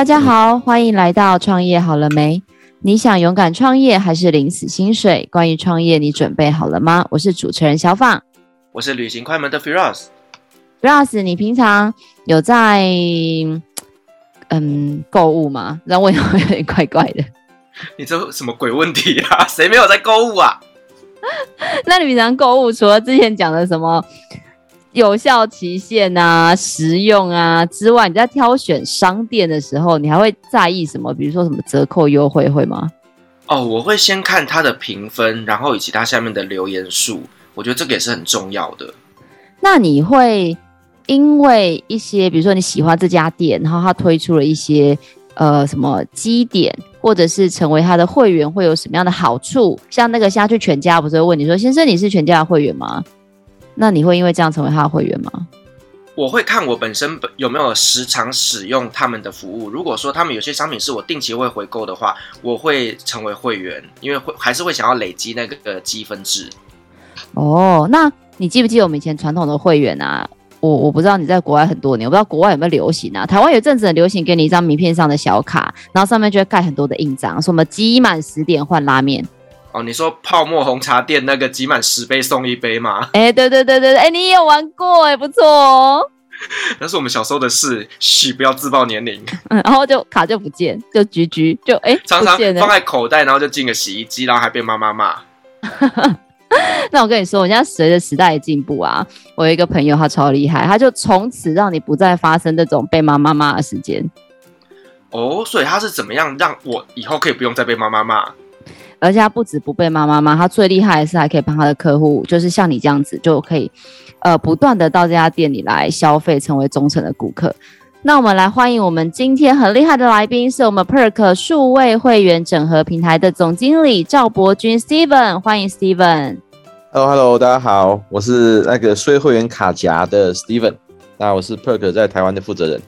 大家好，欢迎来到创业好了没？你想勇敢创业还是领死薪水？关于创业，你准备好了吗？我是主持人小放，我是旅行快门的 Firas。Firas，你平常有在嗯购物吗？让我有点怪怪的。你这什么鬼问题啊？谁没有在购物啊？那你平常购物除了之前讲的什么？有效期限啊，实用啊之外，你在挑选商店的时候，你还会在意什么？比如说什么折扣优惠会吗？哦，我会先看它的评分，然后以及它下面的留言数，我觉得这个也是很重要的。那你会因为一些，比如说你喜欢这家店，然后它推出了一些呃什么基点，或者是成为它的会员会有什么样的好处？像那个现在去全家不是会问你说，先生你是全家的会员吗？那你会因为这样成为他的会员吗？我会看我本身有没有时常使用他们的服务。如果说他们有些商品是我定期会回购的话，我会成为会员，因为会还是会想要累积那个积分制。哦，那你记不记得我们以前传统的会员啊？我我不知道你在国外很多年，我不知道国外有没有流行啊？台湾有阵子很流行，给你一张名片上的小卡，然后上面就会盖很多的印章，说什么积满十点换拉面。哦，你说泡沫红茶店那个集满十杯送一杯吗？哎、欸，对对对对对，哎、欸，你也有玩过哎，不错哦。那是我们小时候的事，嘘，不要自爆年龄。嗯，然后就卡就不见，就橘橘，就哎，欸、常常放在口袋，然后就进个洗衣机，然后还被妈妈骂。那我跟你说，我现在随着时代的进步啊，我有一个朋友，他超厉害，他就从此让你不再发生这种被妈妈骂的时间。哦，所以他是怎么样让我以后可以不用再被妈妈骂？而且他不止不被妈妈骂，他最厉害的是还可以帮他的客户，就是像你这样子，就可以，呃，不断的到这家店里来消费，成为忠诚的顾客。那我们来欢迎我们今天很厉害的来宾，是我们 Perk 数位会员整合平台的总经理赵博君 Steven，欢迎 Steven。Hello，Hello，大家好，我是那个数位会员卡夹的 Steven，那我是 Perk 在台湾的负责人。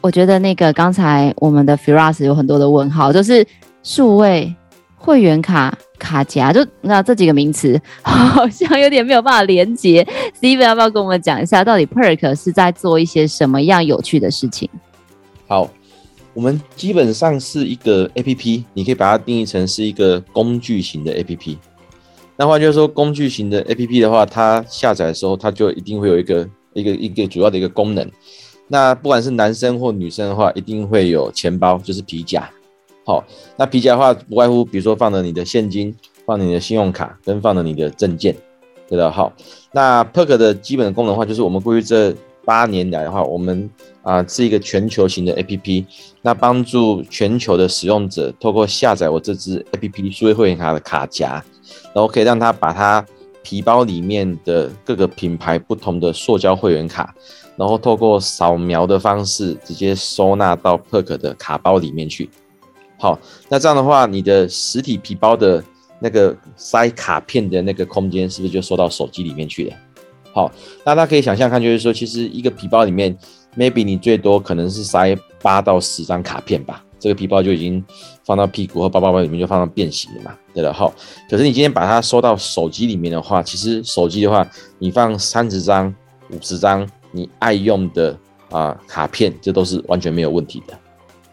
我觉得那个刚才我们的 Firas 有很多的问号，就是数位。会员卡卡夹，就那这几个名词 好像有点没有办法连接。Steven 要不要跟我们讲一下，到底 Perk 是在做一些什么样有趣的事情？好，我们基本上是一个 APP，你可以把它定义成是一个工具型的 APP。那话就是说，工具型的 APP 的话，它下载的时候，它就一定会有一个一个一个主要的一个功能。那不管是男生或女生的话，一定会有钱包，就是皮夹。好，那皮夹的话，不外乎比如说放了你的现金，放了你的信用卡，跟放了你的证件，对的。好，那 Perk 的基本的功能的话，就是我们过去这八年来的话，我们啊、是一个全球型的 APP，那帮助全球的使用者透过下载我这支 APP 数位会员卡的卡夹，然后可以让他把他皮包里面的各个品牌不同的塑胶会员卡，然后透过扫描的方式直接收纳到 Perk 的卡包里面去。好，那这样的话，你的实体皮包的那个塞卡片的那个空间，是不是就收到手机里面去了？好，那大家可以想象看，就是说，其实一个皮包里面，maybe 你最多可能是塞八到十张卡片吧，这个皮包就已经放到屁股和包包包里面就放到变形了嘛，对了，好。可是你今天把它收到手机里面的话，其实手机的话，你放三十张、五十张你爱用的啊、卡片，这都是完全没有问题的。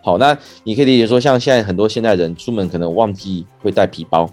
好，那你可以理解说，像现在很多现代人出门可能忘记会带皮包，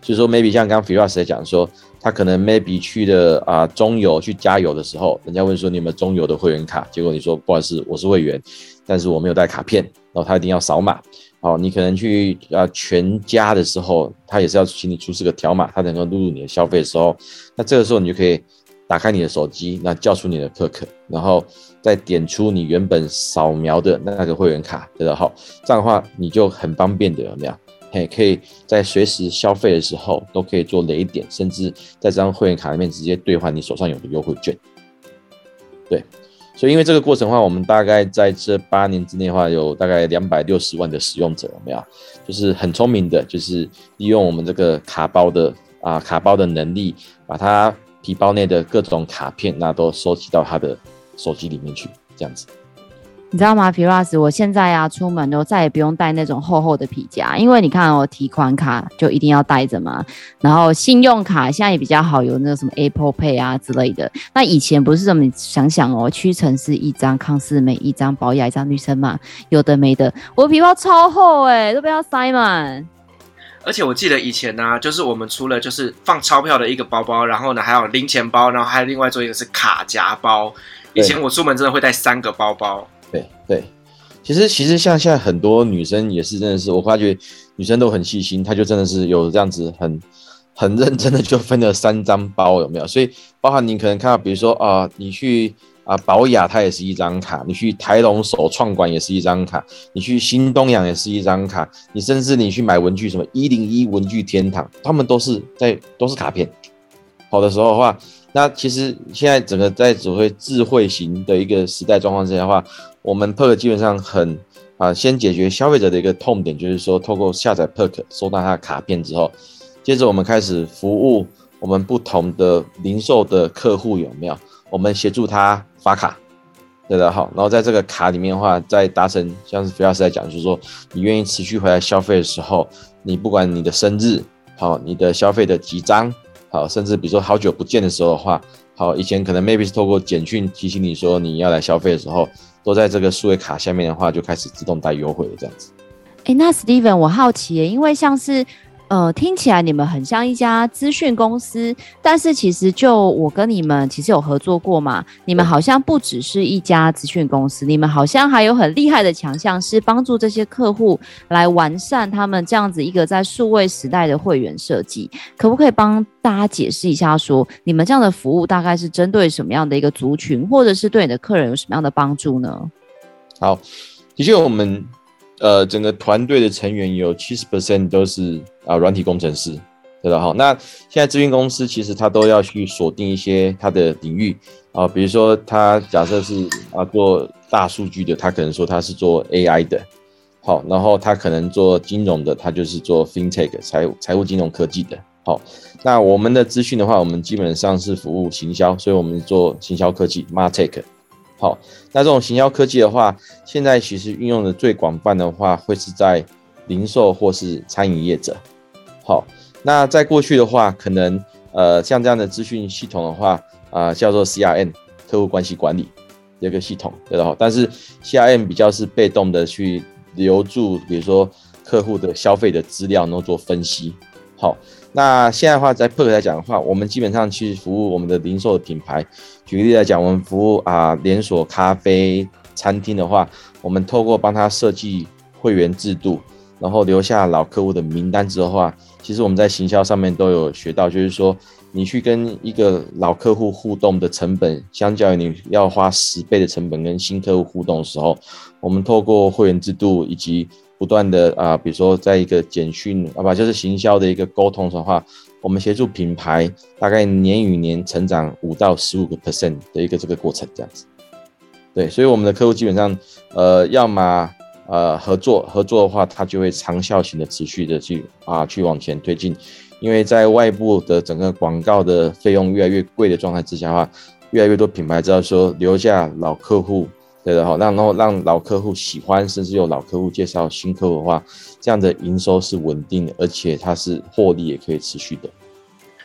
所以说 maybe 像刚刚 Firas 在讲说，他可能 maybe 去的啊、中油去加油的时候，人家问说你有没有中油的会员卡，结果你说不好意思，我是会员，但是我没有带卡片，然后他一定要扫码。好，你可能去啊全家的时候，他也是要请你出示个条码，他能够录入你的消费的时候，那这个时候你就可以。打开你的手机，那叫出你的 Perk，然后再点出你原本扫描的那个会员卡，对的好，这样的话你就很方便的，有没有？嘿，可以在随时消费的时候都可以做雷点，甚至在这张会员卡里面直接兑换你手上有的优惠券。对，所以因为这个过程的话，我们大概在这八年之内的话，有大概两百六十万的使用者，有没有？就是很聪明的，就是利用我们这个卡包的啊卡包的能力，把它。皮包内的各种卡片，那都收集到它的手机里面去，这样子。你知道吗，Firas？我现在啊，出门都再也不用带那种厚厚的皮夹，因为你看我、哦、提款卡就一定要带着嘛。然后信用卡现在也比较好，有那个什么 Apple Pay 啊之类的。那以前不是这么，你想想哦，屈臣氏一张，康士美一张，宝雅一张，女生嘛，有的没的。我的皮包超厚哎，都不要塞满。而且我记得以前呢、啊，就是我们除了就是放钞票的一个包包，然后呢还有零钱包，然后还有另外做一个是卡夹包。以前我出门真的会带三个包包。对对，其实其实像现在很多女生也是真的是，我发觉女生都很细心，她就真的是有这样子很很认真的就分了三张包，有没有？所以包含你可能看到，比如说啊、呃，你去啊宝雅，它也是一张卡；你去台龙首创馆也是一张卡；你去新东阳也是一张卡；你甚至你去买文具，什么一零一文具天堂，他们都是在都是卡片。好的时候的话。那其实现在整个在所谓智慧型的一个时代状况之下的话，我们 Perk 基本上很啊，先解决消费者的一个痛点，就是说透过下载 Perk 收到他的卡片之后，接着我们开始服务我们不同的零售的客户有没有？我们协助他发卡，对的好，然后在这个卡里面的话，再达成像是 Firas 在讲，就是说你愿意持续回来消费的时候，你不管你的生日好，你的消费的集章。好，甚至比如说好久不见的时候的话，好，以前可能 maybe 是透过简讯提醒你说你要来消费的时候，都在这个数位卡下面的话，就开始自动带优惠了这样子。哎、那 Steven，我好奇，因为像是。呃，听起来你们很像一家资讯公司，但是其实就我跟你们其实有合作过嘛，你们好像不只是一家资讯公司，你们好像还有很厉害的强项，是帮助这些客户来完善他们这样子一个在数位时代的会员设计。可不可以帮大家解释一下说，你们这样的服务大概是针对什么样的一个族群，或者是对你的客人有什么样的帮助呢？好，的确我们。呃，整个团队的成员有七十 percent 都是啊软体工程师，对的？好，那现在咨询公司其实他都要去锁定一些他的领域啊，比如说他假设是啊做大数据的，他可能说他是做 AI 的，好，然后他可能做金融的，他就是做 FinTech 财财务金融科技的，好，那我们的资讯的话，我们基本上是服务行销，所以我们做行销科技 MarTech。好，那这种行销科技的话，现在其实运用的最广泛的话，会是在零售或是餐饮业者。好，那在过去的话，可能呃像这样的资讯系统的话，啊、叫做 CRM 客户关系管理这个系统，对的。但是 CRM 比较是被动的去留住，比如说客户的消费的资料，然后做分析。好。那现在的话，在 Perk 来讲的话，我们基本上去服务我们的零售品牌。举个例来讲，我们服务啊连锁咖啡餐厅的话，我们透过帮他设计会员制度，然后留下老客户的名单之后的话，其实我们在行销上面都有学到，就是说你去跟一个老客户互动的成本，相较于你要花十倍的成本跟新客户互动的时候，我们透过会员制度以及不断的啊，比如说在一个简讯啊，不就是行销的一个沟通的话，我们协助品牌大概年与年成长五到十五个 percent 的一个这个过程这样子。对，所以我们的客户基本上呃，要么呃合作合作的话，他就会长效型的持续的去啊去往前推进，因为在外部的整个广告的费用越来越贵的状态之下的话，越来越多品牌知道说留下老客户。对的好，让然后让老客户喜欢，甚至有老客户介绍新客户的话，这样的营收是稳定的，而且它是获利也可以持续的。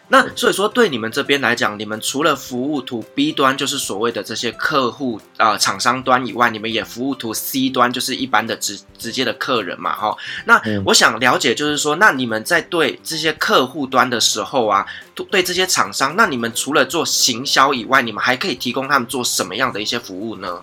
那所以说，对你们这边来讲，你们除了服务 to B 端，就是所谓的这些客户啊、呃、厂商端以外，你们也服务 to C 端，就是一般的直直接的客人嘛，哈。那我想了解，就是说，那你们在对这些客户端的时候啊，对这些厂商，那你们除了做行销以外，你们还可以提供他们做什么样的一些服务呢？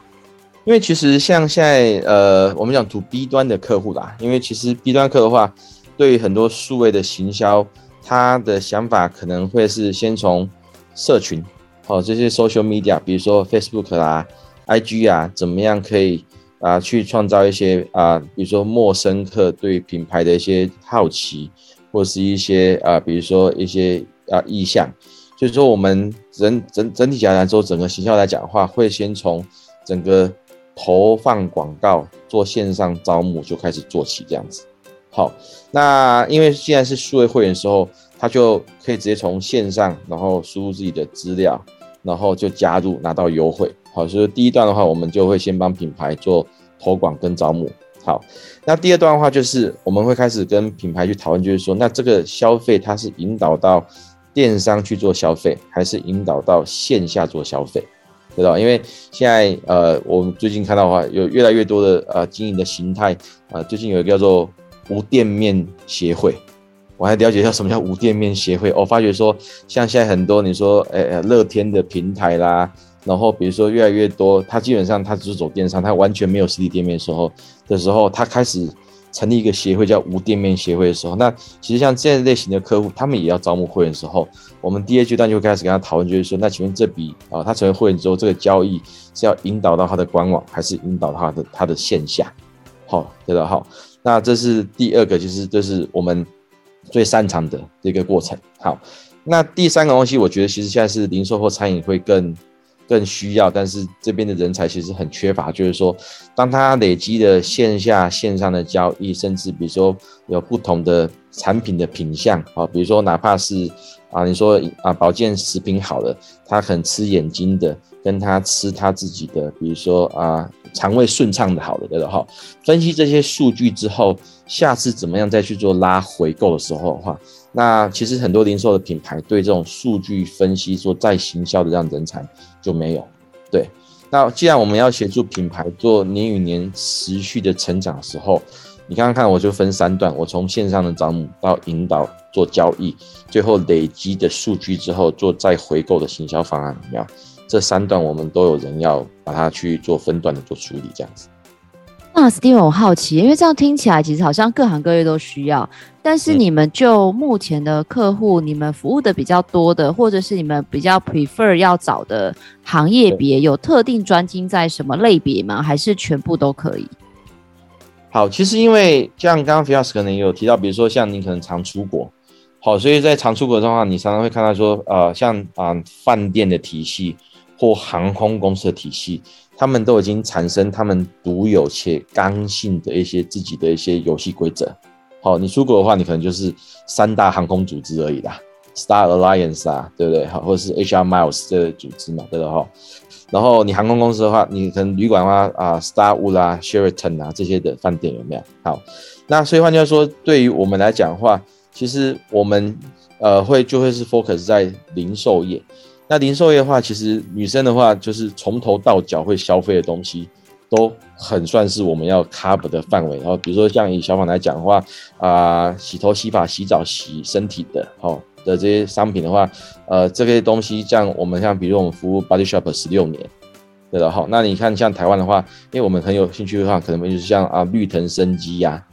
因为其实像现在，呃，我们讲 to B 端的客户啦，因为其实 B 端客的话，对于很多数位的行销，他的想法可能会是先从社群，哦，这些 social media，比如说 Facebook 啦、IG 啊，怎么样可以啊、去创造一些啊、比如说陌生客对品牌的一些好奇，或是一些啊、比如说一些啊意向，所以说我们整整整体讲来说，整个行销来讲的话，会先从整个投放广告做线上招募就开始做起这样子，好，那因为现在是数位会员的时候，他就可以直接从线上，然后输入自己的资料，然后就加入拿到优惠。好，所以第一段的话，我们就会先帮品牌做投广跟招募。好，那第二段的话，就是我们会开始跟品牌去讨论，就是说，那这个消费它是引导到电商去做消费，还是引导到线下做消费，对吧？因为现在呃，我们最近看到的话，有越来越多的呃经营的形态，呃，最近有一个叫做无店面协会，我还了解一下什么叫无店面协会，我发觉说，像现在很多你说，呃、欸，乐天的平台啦。然后比如说越来越多，他基本上他只是走电商，他完全没有实体店面时候的时候，他开始成立一个协会叫无店面协会的时候，那其实像这样类型的客户，他们也要招募会员的时候，我们第二阶段就开始跟他讨论，就是说，那请问这笔啊，他成为会员之后，这个交易是要引导到他的官网，还是引导他的他的线下？好，对的，好，那这是第二个，就是这是我们最擅长的这个过程。好，那第三个东西，我觉得其实现在是零售或餐饮会更。更需要，但是这边的人才其实很缺乏。就是说，当他累积的线下、线上的交易，甚至比如说有不同的产品的品相啊，比如说哪怕是啊，你说啊保健食品好了，他很吃眼睛的，跟他吃他自己的，比如说啊肠胃顺畅的好了，对的哈。分析这些数据之后，下次怎么样再去做拉回购的时候的话。那其实很多零售的品牌对这种数据分析说再行销的这样人才就没有。对，那既然我们要协助品牌做年与年持续的成长的时候，你刚刚看我就分三段，我从线上的招募到引导做交易，最后累积的数据之后做再回购的行销方案，怎么样？这三段我们都有人要把它去做分段的做处理，这样子。那 Steven，我好奇，因为这样听起来其实好像各行各业都需要，但是你们就目前的客户，你们服务的比较多的，或者是你们比较 prefer 要找的行业别，有特定专精在什么类别吗？还是全部都可以？好，其实因为像刚刚 Firas 可能也有提到，比如说像你可能常出国，好，所以在常出国的话，你常常会看到说，呃，像啊饭店的体系或航空公司的体系。他们都已经产生他们独有且刚性的一些自己的一些游戏规则。好，你出国的话，你可能就是三大航空组织而已啦，Star Alliance 啊，对不对？好，或者是 HR Miles 这个组织嘛，对不对？然后你航空公司的话，你可能旅馆啊啊，Starwood 啊、Sheraton 啊这些的饭店有没有？好，那所以换句话说，对于我们来讲的话，其实我们呃会就会是 focus 在零售业。那零售业的话，其实女生的话，就是从头到脚会消费的东西，都很算是我们要 cover 的范围。然后比如说像以小访来讲的话，啊、洗头、洗发、洗澡、洗身体的，好，的这些商品的话，呃，这些东西像我们像比如我们服务 Body Shop 十六年，对的，好，那你看像台湾的话，因为我们很有兴趣的话，可能就是像啊绿藤生机呀，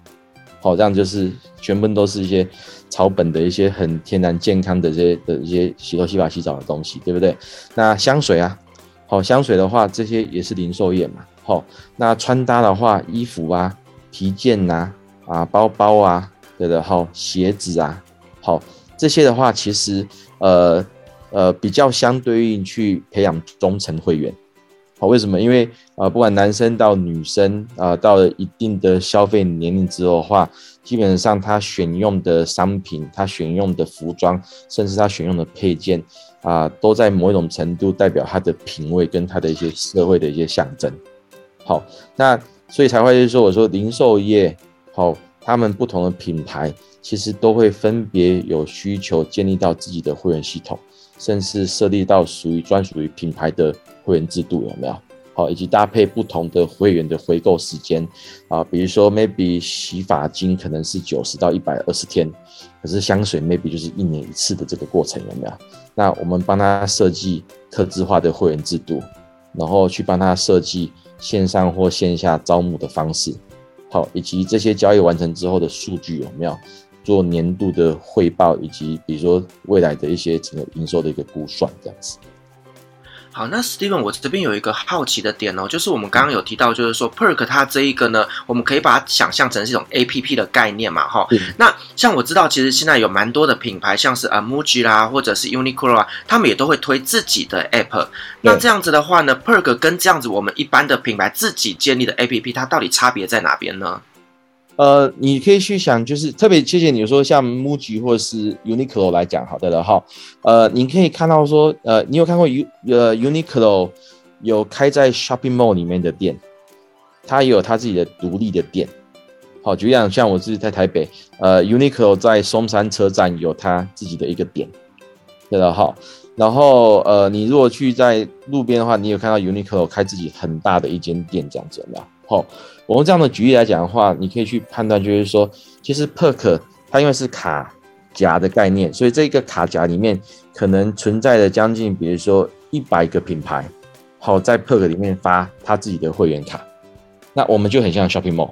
好，这样就是全部都是一些。草本的一些很天然健康的这些的一些洗头、洗发、洗澡的东西，对不对？那香水啊，好香水的话，这些也是零售业嘛。好，那穿搭的话，衣服啊、皮件呐、啊、啊包包啊，对的，好鞋子啊，好这些的话，其实呃呃比较相对应去培养忠诚会员。好，为什么？因为啊、呃，不管男生到女生啊、呃，到了一定的消费年龄之后的话，基本上他选用的商品、他选用的服装，甚至他选用的配件啊、都在某种程度代表他的品味跟他的一些社会的一些象征。好，那所以才会就是说，我说零售业，好，他们不同的品牌其实都会分别有需求建立到自己的会员系统，甚至设立到属于专属于品牌的。会员制度有没有？好，以及搭配不同的会员的回购时间啊，比如说 maybe 洗发精可能是九十到一百二十天，可是香水 maybe 就是一年一次的这个过程有没有？那我们帮他设计特制化的会员制度，然后去帮他设计线上或线下招募的方式，好，以及这些交易完成之后的数据有没有做年度的汇报，以及比如说未来的一些整个营收的一个估算这样子。好，那 Steven，我这边有一个好奇的点哦，就是我们刚刚有提到，就是说 Perk 它这一个呢，我们可以把它想象成是一种 APP 的概念嘛，哈。那像我知道，其实现在有蛮多的品牌，像是 Amuji 啦，或者是 Uniqlo 啊，他们也都会推自己的 App。那这样子的话呢，Perk 跟这样子我们一般的品牌自己建立的 APP，它到底差别在哪边呢？呃，你可以去想，就是特别谢谢你说像 MUJI 或者是 Uniqlo 来讲，好的了哈。呃，你可以看到说，呃，你有看过 UNIQLO 有开在 shopping mall 里面的店，它也有它自己的独立的店。好，就像，像我自己在台北，呃，Uniqlo 在松山车站有它自己的一个店，对的，哈。然后，呃，你如果去在路边的话，你有看到 Uniqlo 开自己很大的一间店，这样子的。好，我们这样的举例来讲的话，你可以去判断，就是说，其实 Perk 它因为是卡夹的概念，所以这个卡夹里面可能存在着将近，比如说一百个品牌，好，在 Perk 里面发他自己的会员卡，那我们就很像 Shopping Mall，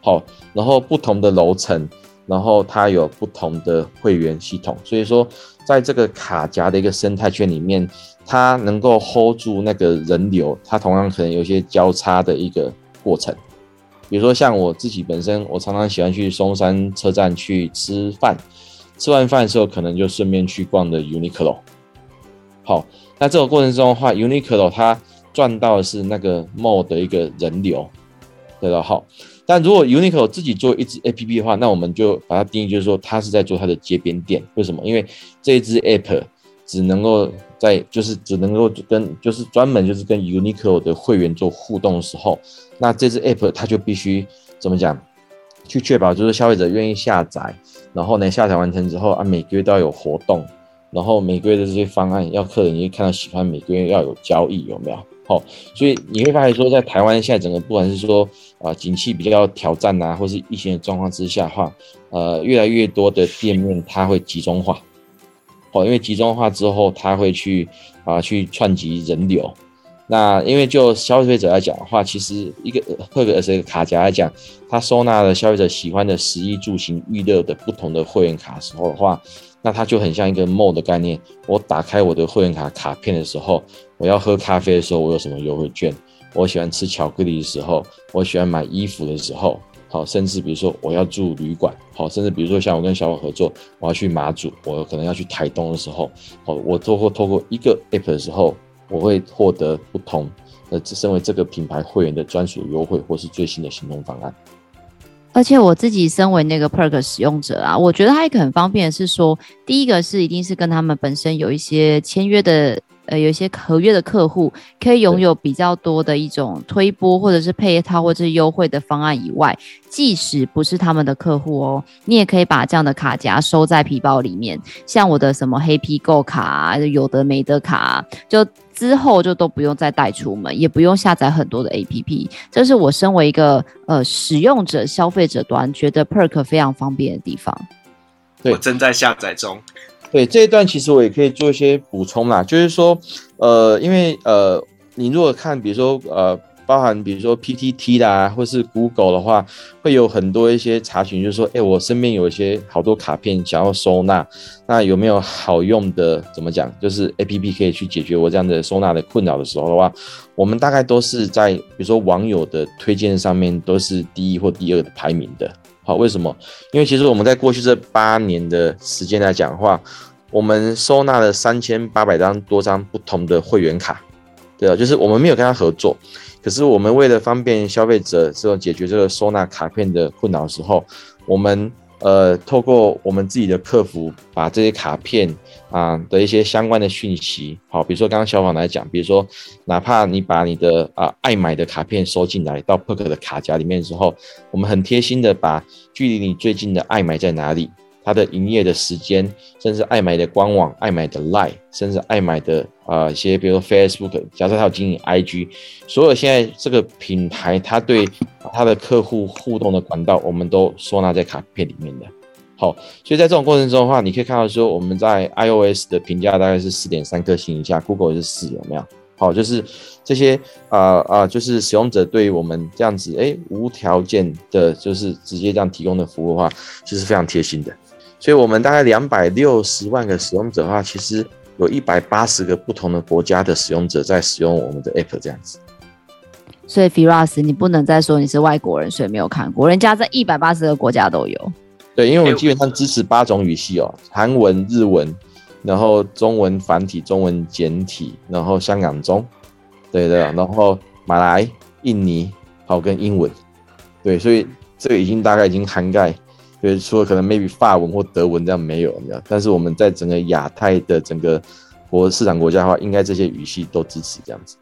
好，然后不同的楼层。然后它有不同的会员系统，所以说在这个卡夹的一个生态圈里面，它能够 hold 住那个人流，它同样可能有一些交叉的一个过程。比如说像我自己本身，我常常喜欢去松山车站去吃饭，吃完饭的时候可能就顺便去逛的 Uniqlo。好，那这个过程中的话，Uniqlo 它赚到的是那个 mall 的一个人流，对了？好。但如果 Uniqlo 自己做一支 APP 的话，那我们就把它定义就是说，它是在做它的街边店。为什么？因为这一支 App 只能够在，就是只能够跟，就是专门就是跟 Uniqlo 的会员做互动的时候，那这支 App 它就必须怎么讲？去确保就是消费者愿意下载，然后呢，下载完成之后啊，每个月都要有活动，然后每个月的这些方案要客人也看到喜欢，每个月要有交易，有没有？好，所以你会发现说，在台湾现在整个不管是说啊、景气比较挑战呐、啊，或是疫情的状况之下的话，呃，越来越多的店面它会集中化，哦，因为集中化之后，它会去啊、去串集人流。那因为就消费者来讲的话，其实一个或者是一个卡夹来讲，它收纳了消费者喜欢的食衣住行娱乐的不同的会员卡时候的话。那它就很像一个 mall 的概念。我打开我的会员卡卡片的时候，我要喝咖啡的时候，我有什么优惠券？我喜欢吃巧克力的时候，我喜欢买衣服的时候，好，甚至比如说我要住旅馆，好，甚至比如说像我跟小宝合作，我要去马祖，我可能要去台东的时候，好，我透过透过一个 app 的时候，我会获得不同的身为这个品牌会员的专属优惠，或是最新的行动方案。而且我自己身为那个 Perk 使用者啊，我觉得它一个很方便的是说，第一个是一定是跟他们本身有一些签约的，呃，有一些合约的客户，可以拥有比较多的一种推波或者是配套或者是优惠的方案以外，即使不是他们的客户哦，你也可以把这样的卡夹收在皮包里面，像我的什么黑皮购卡啊，有的没的卡啊，就。之后就都不用再带出门，也不用下载很多的 APP，这是我身为一个呃使用者、消费者端觉得 Perk 非常方便的地方。对，我正在下载中。对，这一段其实我也可以做一些补充啦，就是说，呃，因为呃，你如果看，比如说呃。包含比如说 PTT 啦，或是 Google 的话，会有很多一些查询，就是说，哎、我身边有一些好多卡片想要收纳，那有没有好用的？怎么讲？就是 APP 可以去解决我这样的收纳的困扰的时候的话，我们大概都是在比如说网友的推荐上面都是第一或第二的排名的。好，为什么？因为其实我们在过去这八年的时间来讲的话，我们收纳了三千八百张多张不同的会员卡，对啊，就是我们没有跟他合作。可是我们为了方便消费者这种解决这个收纳卡片的困扰的时候，我们呃透过我们自己的客服，把这些卡片啊、的一些相关的讯息，好，比如说刚刚小宝来讲，比如说哪怕你把你的啊、爱买的卡片收进来到 Perk 的卡夹里面之后，我们很贴心的把距离你最近的爱买在哪里。它的营业的时间，甚至爱买的官网、爱买的 Line，甚至爱买的啊、一些，比如说 Facebook，假设它有经营 IG，所有现在这个品牌，它对它的客户互动的管道，我们都收纳在卡片里面的。好，所以在这种过程中的话，你可以看到说，我们在 iOS 的评价大概是四点三颗星以下，Google 是四，有没有？好，就是这些啊啊、就是使用者对于我们这样子，哎，无条件的，就是直接这样提供的服务的话，其实非常贴心的。所以，我们大概两百六十万个使用者的话，其实有一百八十个不同的国家的使用者在使用我们的 app 这样子。所以，Firas，你不能再说你是外国人，所以没有看过，人家在一百八十个国家都有。对，因为我们基本上支持八种语系哦，韩文、日文，然后中文繁体、中文简体，然后香港中，对的，然后马来、印尼，好跟英文，对，所以这个已经大概已经涵盖。对，除了可能 maybe 法文或德文这样没有，没有。但是我们在整个亚太的整个国市场国家的话，应该这些语系都支持这样子。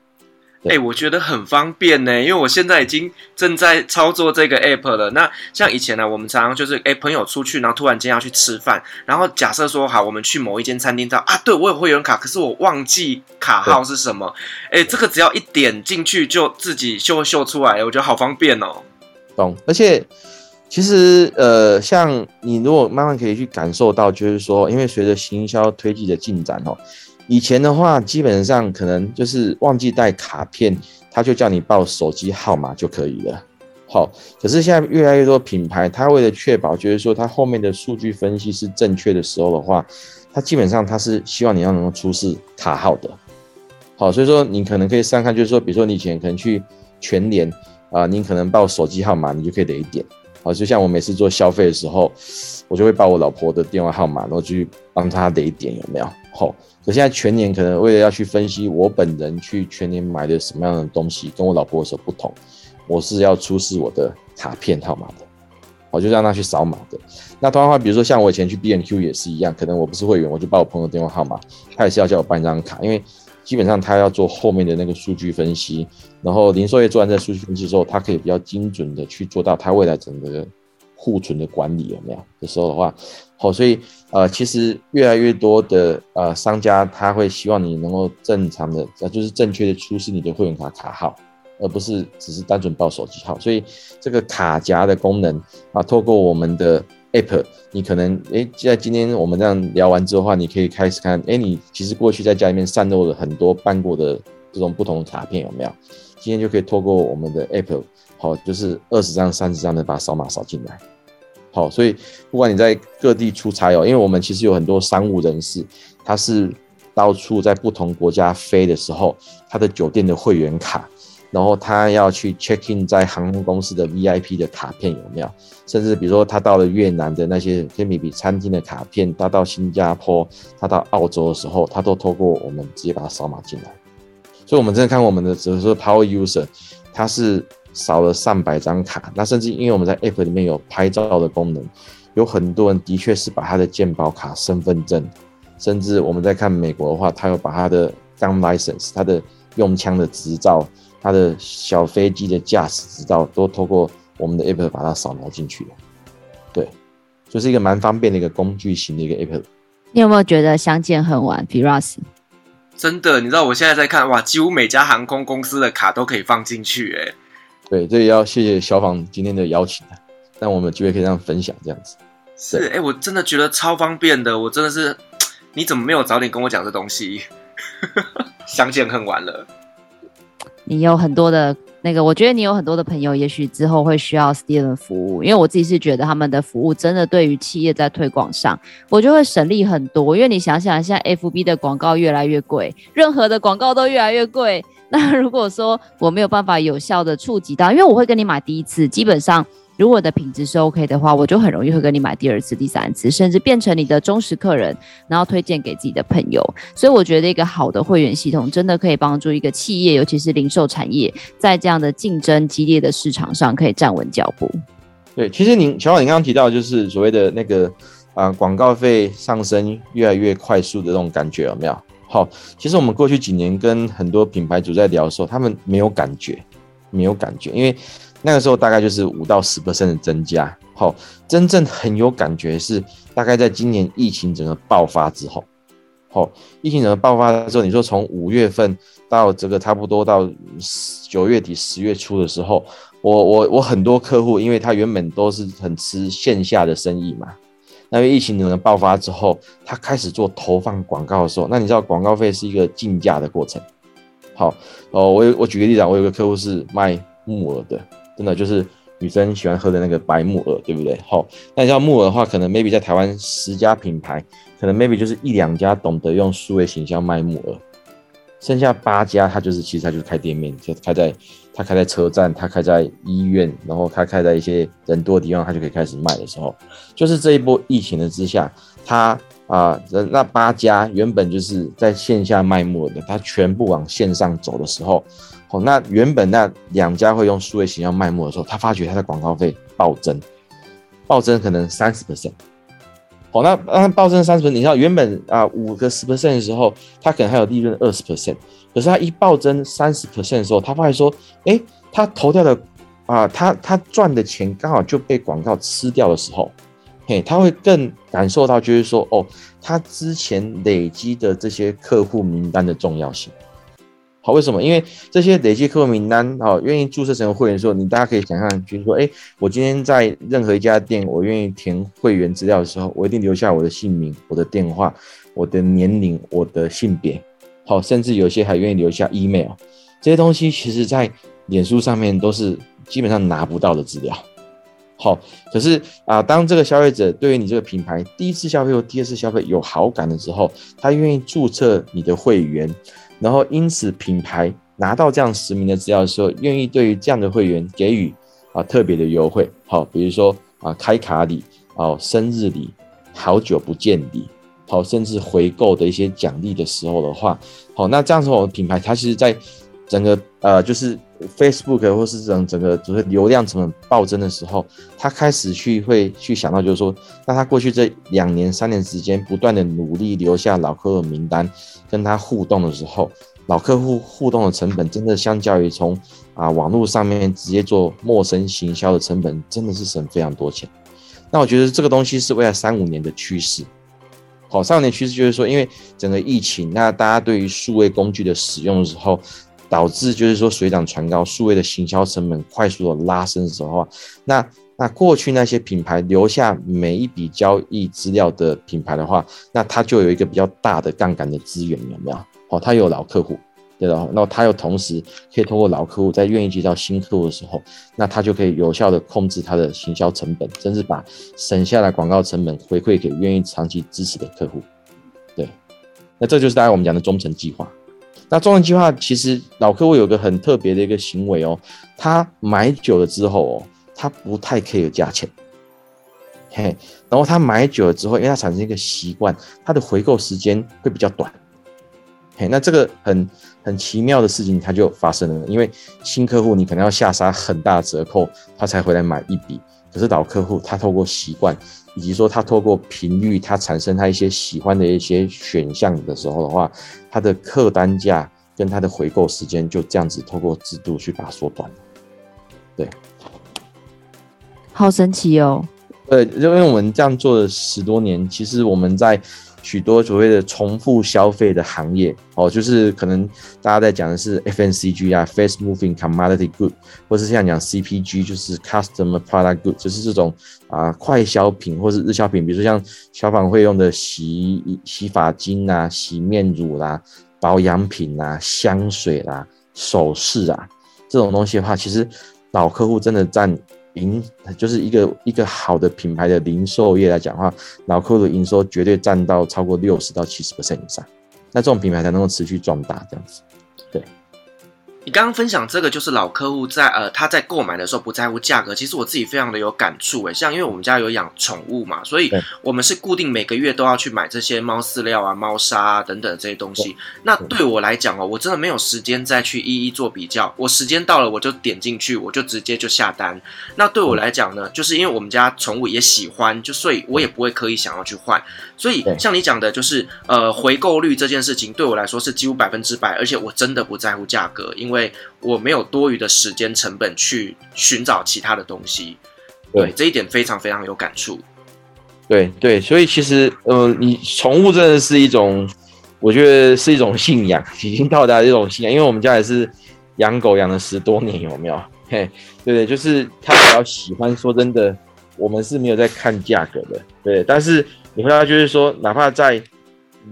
哎、欸，我觉得很方便呢，因为我现在已经正在操作这个 app 了。那像以前呢，我们常常就是哎、欸，朋友出去，然后突然间要去吃饭，然后假设说好，我们去某一间餐厅，到啊，对我有会员卡，可是我忘记卡号是什么。哎、欸，这个只要一点进去就自己秀秀出来，我觉得好方便哦。懂，而且其实呃，像你如果慢慢可以去感受到，就是说，因为随着行销推进的进展哦。以前的话，基本上可能就是忘记带卡片，他就叫你报手机号码就可以了。好，可是现在越来越多品牌，他为了确保就是说他后面的数据分析是正确的时候的话，他基本上他是希望你要能够出示卡号的。好，所以说你可能可以上看，就是说，比如说你以前可能去全联啊，你可能报手机号码，你就可以得一点。好，就像我每次做消费的时候，我就会报我老婆的电话号码，然后去帮她累一点，有没有？好。我现在全年可能为了要去分析我本人去全年买的什么样的东西，跟我老婆有什么不同，我是要出示我的卡片号码的，我就让他去扫码的。那同样的话，比如说像我以前去 B N Q 也是一样，可能我不是会员，我就报我朋友电话号码，他也是要叫我办一张卡，因为基本上他要做后面的那个数据分析，然后零售业做完这数据分析之后，他可以比较精准的去做到他未来整个库存的管理有没有的时候的话。好，所以呃，其实越来越多的呃商家他会希望你能够正常的，呃，就是正确的出示你的会员卡卡号，而不是只是单纯报手机号。所以这个卡夹的功能啊，透过我们的 app，你可能诶，在今天我们这样聊完之后的话，你可以开始看，诶，你其实过去在家里面散落了很多办过的这种不同的卡片有没有？今天就可以透过我们的 app，好，就是二十张、三十张的把扫码扫进来。好，所以不管你在各地出差哦，因为我们其实有很多商务人士，他是到处在不同国家飞的时候，他的酒店的会员卡，然后他要去 check in 在航空公司的 VIP 的卡片有没有？甚至比如说他到了越南的那些天比比餐厅的卡片，他到新加坡，他到澳洲的时候，他都透过我们直接把它扫码进来。所以，我们真的看我们的，只是说 Power User，他是。扫了上百张卡，那甚至因为我们在 App 里面有拍照的功能，有很多人的确是把他的健保卡、身份证，甚至我们在看美国的话，他有把他的 gun license、他的用枪的执照、他的小飞机的驾驶执照，都透过我们的 App 把它扫描进去了。对，就是一个蛮方便的一个工具型的一个 App。你有没有觉得相见恨晚？Firas，真的，你知道我现在在看哇，几乎每家航空公司的卡都可以放进去，哎。对，这也要谢谢小访今天的邀请，让我们有机会可以这样分享这样子。是，哎、欸，我真的觉得超方便的，我真的是，你怎么没有早点跟我讲这东西？相见恨晚了。你有很多的那个，我觉得你有很多的朋友，也许之后会需要 Steven 服务，因为我自己是觉得他们的服务真的对于企业在推广上，我就会省力很多。因为你想想，现在 FB 的广告越来越贵，任何的广告都越来越贵。那如果说我没有办法有效的触及到，因为我会跟你买第一次，基本上如果我的品质是 OK 的话，我就很容易会跟你买第二次、第三次，甚至变成你的忠实客人，然后推荐给自己的朋友。所以我觉得一个好的会员系统真的可以帮助一个企业，尤其是零售产业，在这样的竞争激烈的市场上可以站稳脚步。对，其实您小宝，你刚刚提到就是所谓的那个啊、广告费上升越来越快速的这种感觉有没有？好，其实我们过去几年跟很多品牌主在聊的时候，他们没有感觉，没有感觉，因为那个时候大概就是五到十 percent 的增加。好，真正很有感觉是大概在今年疫情整个爆发之后。好，疫情整个爆发之后，你说从五月份到这个差不多到九月底十月初的时候，我我我很多客户，因为他原本都是很吃线下的生意嘛。那因为疫情可能爆发之后，他开始做投放广告的时候，那你知道广告费是一个竞价的过程。好，哦，我我举个例子啊，我有个客户是卖木耳的，真的就是女生喜欢喝的那个白木耳，对不对？好，那你知道木耳的话，可能 maybe 在台湾十家品牌，可能 maybe 就是一两家懂得用数位形象卖木耳。剩下八家，他就是其实他就是开店面，就开在他开在车站，他开在医院，然后他开在一些人多的地方，他就可以开始卖的时候，就是这一波疫情的之下，他啊，那八家原本就是在线下卖木耳的，他全部往线上走的时候，哦，那原本那两家会用数位行销卖木的时候，他发觉他的广告费暴增，暴增可能三十 percent，好，那让它暴增三十 percent，你知道原本啊五个十 percent 的时候，他可能还有利润二十 percent，可是他一暴增三十 percent 的时候，他发现说，哎，他投掉的啊，他他赚的钱刚好就被广告吃掉的时候，嘿，他会更感受到就是说，哦，他之前累积的这些客户名单的重要性。好，为什么？因为这些累计客户名单，好，愿意注册成为会员的时候，你大家可以想象，就是说，哎，我今天在任何一家店，我愿意填会员资料的时候，我一定留下我的姓名、我的电话、我的年龄、我的性别，好，甚至有些还愿意留下 email，这些东西其实在脸书上面都是基本上拿不到的资料。好，可是啊，当这个消费者对于你这个品牌第一次消费或第二次消费有好感的时候，他愿意注册你的会员。然后，因此品牌拿到这样实名的资料的时候，愿意对于这样的会员给予啊特别的优惠，好，比如说啊开卡礼，哦生日礼，好久不见礼，好甚至回购的一些奖励的时候的话，好，那这样子我们品牌它其实在整个呃就是 Facebook 或是整整个就是流量成本暴增的时候，他开始去会去想到就是说，那他过去这两年三年时间不断的努力留下老客户名单。跟他互动的时候，老客户互动的成本，真的相较于从啊网络上面直接做陌生行销的成本，真的是省非常多钱。那我觉得这个东西是未来三五年的趋势。好，三五年趋势就是说，因为整个疫情，那大家对于数位工具的使用的时候，导致就是说水涨船高，数位的行销成本快速的拉升的时候，那。那过去那些品牌留下每一笔交易资料的品牌的话，那它就有一个比较大的杠杆的资源，有没有？哦，它有老客户，对吧？那它又同时可以通过老客户在愿意接到新客户的时候，那它就可以有效的控制它的行销成本，甚至把省下来广告成本回馈给愿意长期支持的客户。对，那这就是大家我们讲的忠诚计划。那忠诚计划其实老客户有个很特别的一个行为哦，他买久了之后哦。他不太 care 价钱，嘿，然后他买久了之后，因为他产生一个习惯，他的回购时间会比较短，嘿，那这个很很奇妙的事情，它就发生了。因为新客户你可能要下杀很大折扣，他才回来买一笔，可是老客户他透过习惯，以及说他透过频率，他产生他一些喜欢的一些选项的时候的话，他的客单价跟他的回购时间就这样子透过制度去把它缩短，对。好神奇哦！对，因为我们这样做了十多年，其实我们在许多所谓的重复消费的行业，哦，就是可能大家在讲的是 FNCG 啊，Fast Moving Commodity Good，或是像讲 CPG，就是 Customer Product Good，就是这种啊快消品或是日消品，比如说像消防会用的洗洗发精啊、洗面乳啦、保养品啊、香水啦、首饰啊这种东西的话，其实老客户真的占。营就是一个一个好的品牌的零售业来讲的话，老客户的营收绝对占到超过六十到七十 percent 以上，那这种品牌才能够持续壮大这样子。对，你刚刚分享这个就是老客户在呃他在购买的时候不在乎价格，其实我自己非常的有感触诶，像因为我们家有养宠物嘛，所以我们是固定每个月都要去买这些猫饲料啊、猫砂啊等等这些东西。那对我来讲哦，我真的没有时间再去一一做比较，我时间到了我就点进去，我就直接就下单。那对我来讲呢，就是因为我们家宠物也喜欢，就所以我也不会刻意想要去换。所以像你讲的，就是呃回购率这件事情对我来说是几乎百分之百，而且我真的不在乎价格，因为我没有多余的时间成本去寻找其他的东西。对，这一点非常非常有感触。对对，所以其实呃，你宠物真的是一种，我觉得是一种信仰，已经到达一种信仰，因为我们家也是养狗养了十多年，有没有？嘿，对对，就是他比较喜欢。说真的，我们是没有在看价格的，对。但是你会发现，就是说，哪怕在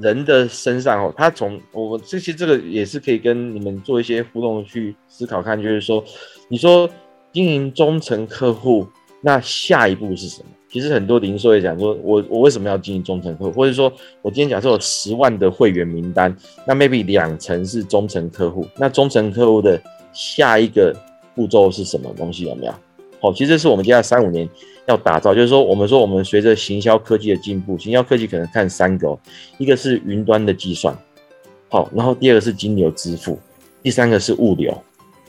人的身上哦，他从我这些这个也是可以跟你们做一些互动去思考看，就是说，你说经营忠诚客户，那下一步是什么？其实很多零售也讲说，我我为什么要经营忠诚客户？或者说我今天假设有十万的会员名单，那 maybe 两成是忠诚客户，那忠诚客户的下一个。步骤是什么东西有没有？好，其实是我们接下来三五年要打造，就是说，我们说我们随着行销科技的进步，行销科技可能看三个，一个是云端的计算，好，然后第二个是金流支付，第三个是物流。